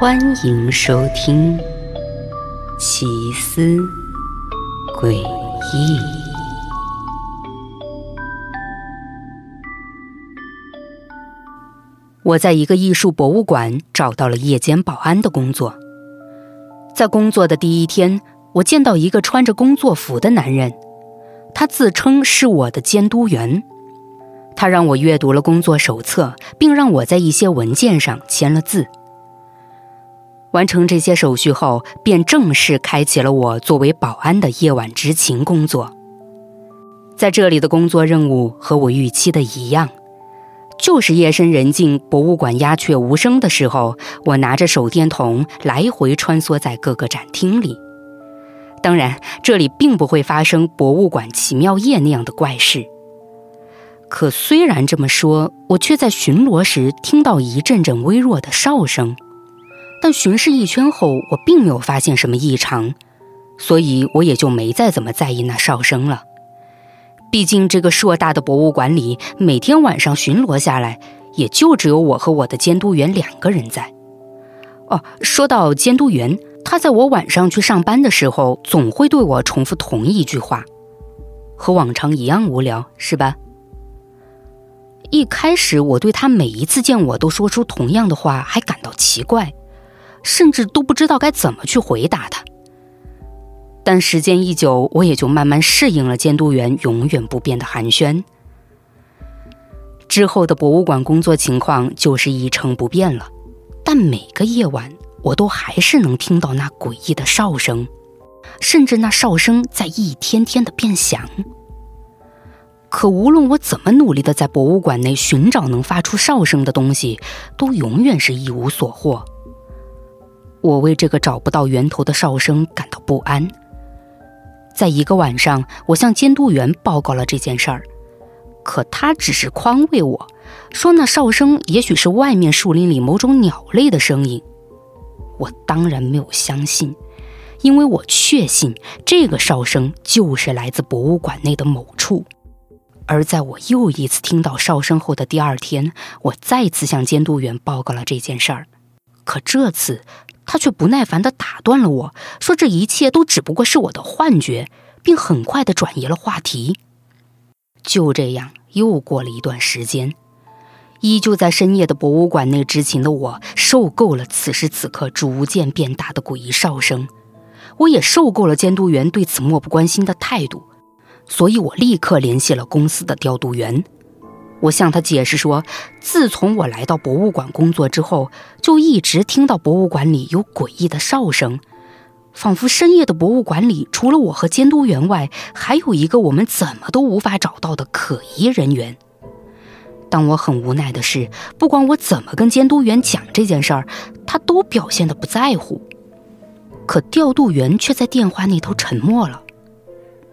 欢迎收听《奇思诡异》。我在一个艺术博物馆找到了夜间保安的工作。在工作的第一天，我见到一个穿着工作服的男人，他自称是我的监督员。他让我阅读了工作手册，并让我在一些文件上签了字。完成这些手续后，便正式开启了我作为保安的夜晚执勤工作。在这里的工作任务和我预期的一样，就是夜深人静、博物馆鸦雀无声的时候，我拿着手电筒来回穿梭在各个展厅里。当然，这里并不会发生博物馆奇妙夜那样的怪事。可虽然这么说，我却在巡逻时听到一阵阵微弱的哨声。但巡视一圈后，我并没有发现什么异常，所以我也就没再怎么在意那哨声了。毕竟这个硕大的博物馆里，每天晚上巡逻下来，也就只有我和我的监督员两个人在。哦，说到监督员，他在我晚上去上班的时候，总会对我重复同一句话，和往常一样无聊，是吧？一开始，我对他每一次见我都说出同样的话，还感到奇怪。甚至都不知道该怎么去回答他。但时间一久，我也就慢慢适应了监督员永远不变的寒暄。之后的博物馆工作情况就是一成不变了，但每个夜晚我都还是能听到那诡异的哨声，甚至那哨声在一天天的变响。可无论我怎么努力的在博物馆内寻找能发出哨声的东西，都永远是一无所获。我为这个找不到源头的哨声感到不安。在一个晚上，我向监督员报告了这件事儿，可他只是宽慰我说，那哨声也许是外面树林里某种鸟类的声音。我当然没有相信，因为我确信这个哨声就是来自博物馆内的某处。而在我又一次听到哨声后的第二天，我再次向监督员报告了这件事儿，可这次。他却不耐烦地打断了我，说：“这一切都只不过是我的幻觉，并很快地转移了话题。”就这样，又过了一段时间，依旧在深夜的博物馆内执勤的我，受够了此时此刻逐渐变大的诡异哨声，我也受够了监督员对此漠不关心的态度，所以我立刻联系了公司的调度员。我向他解释说，自从我来到博物馆工作之后，就一直听到博物馆里有诡异的哨声，仿佛深夜的博物馆里除了我和监督员外，还有一个我们怎么都无法找到的可疑人员。但我很无奈的是，不管我怎么跟监督员讲这件事儿，他都表现的不在乎。可调度员却在电话那头沉默了。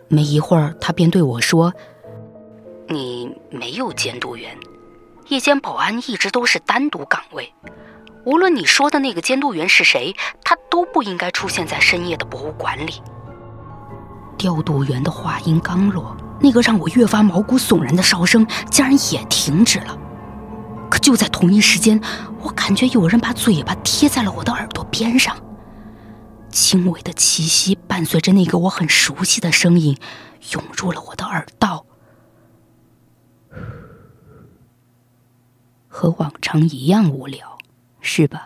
没一会儿，他便对我说。你没有监督员，夜间保安一直都是单独岗位。无论你说的那个监督员是谁，他都不应该出现在深夜的博物馆里。调度员的话音刚落，那个让我越发毛骨悚然的哨声竟然也停止了。可就在同一时间，我感觉有人把嘴巴贴在了我的耳朵边上，轻微的气息伴随着那个我很熟悉的声音涌入了我的耳道。和往常一样无聊，是吧？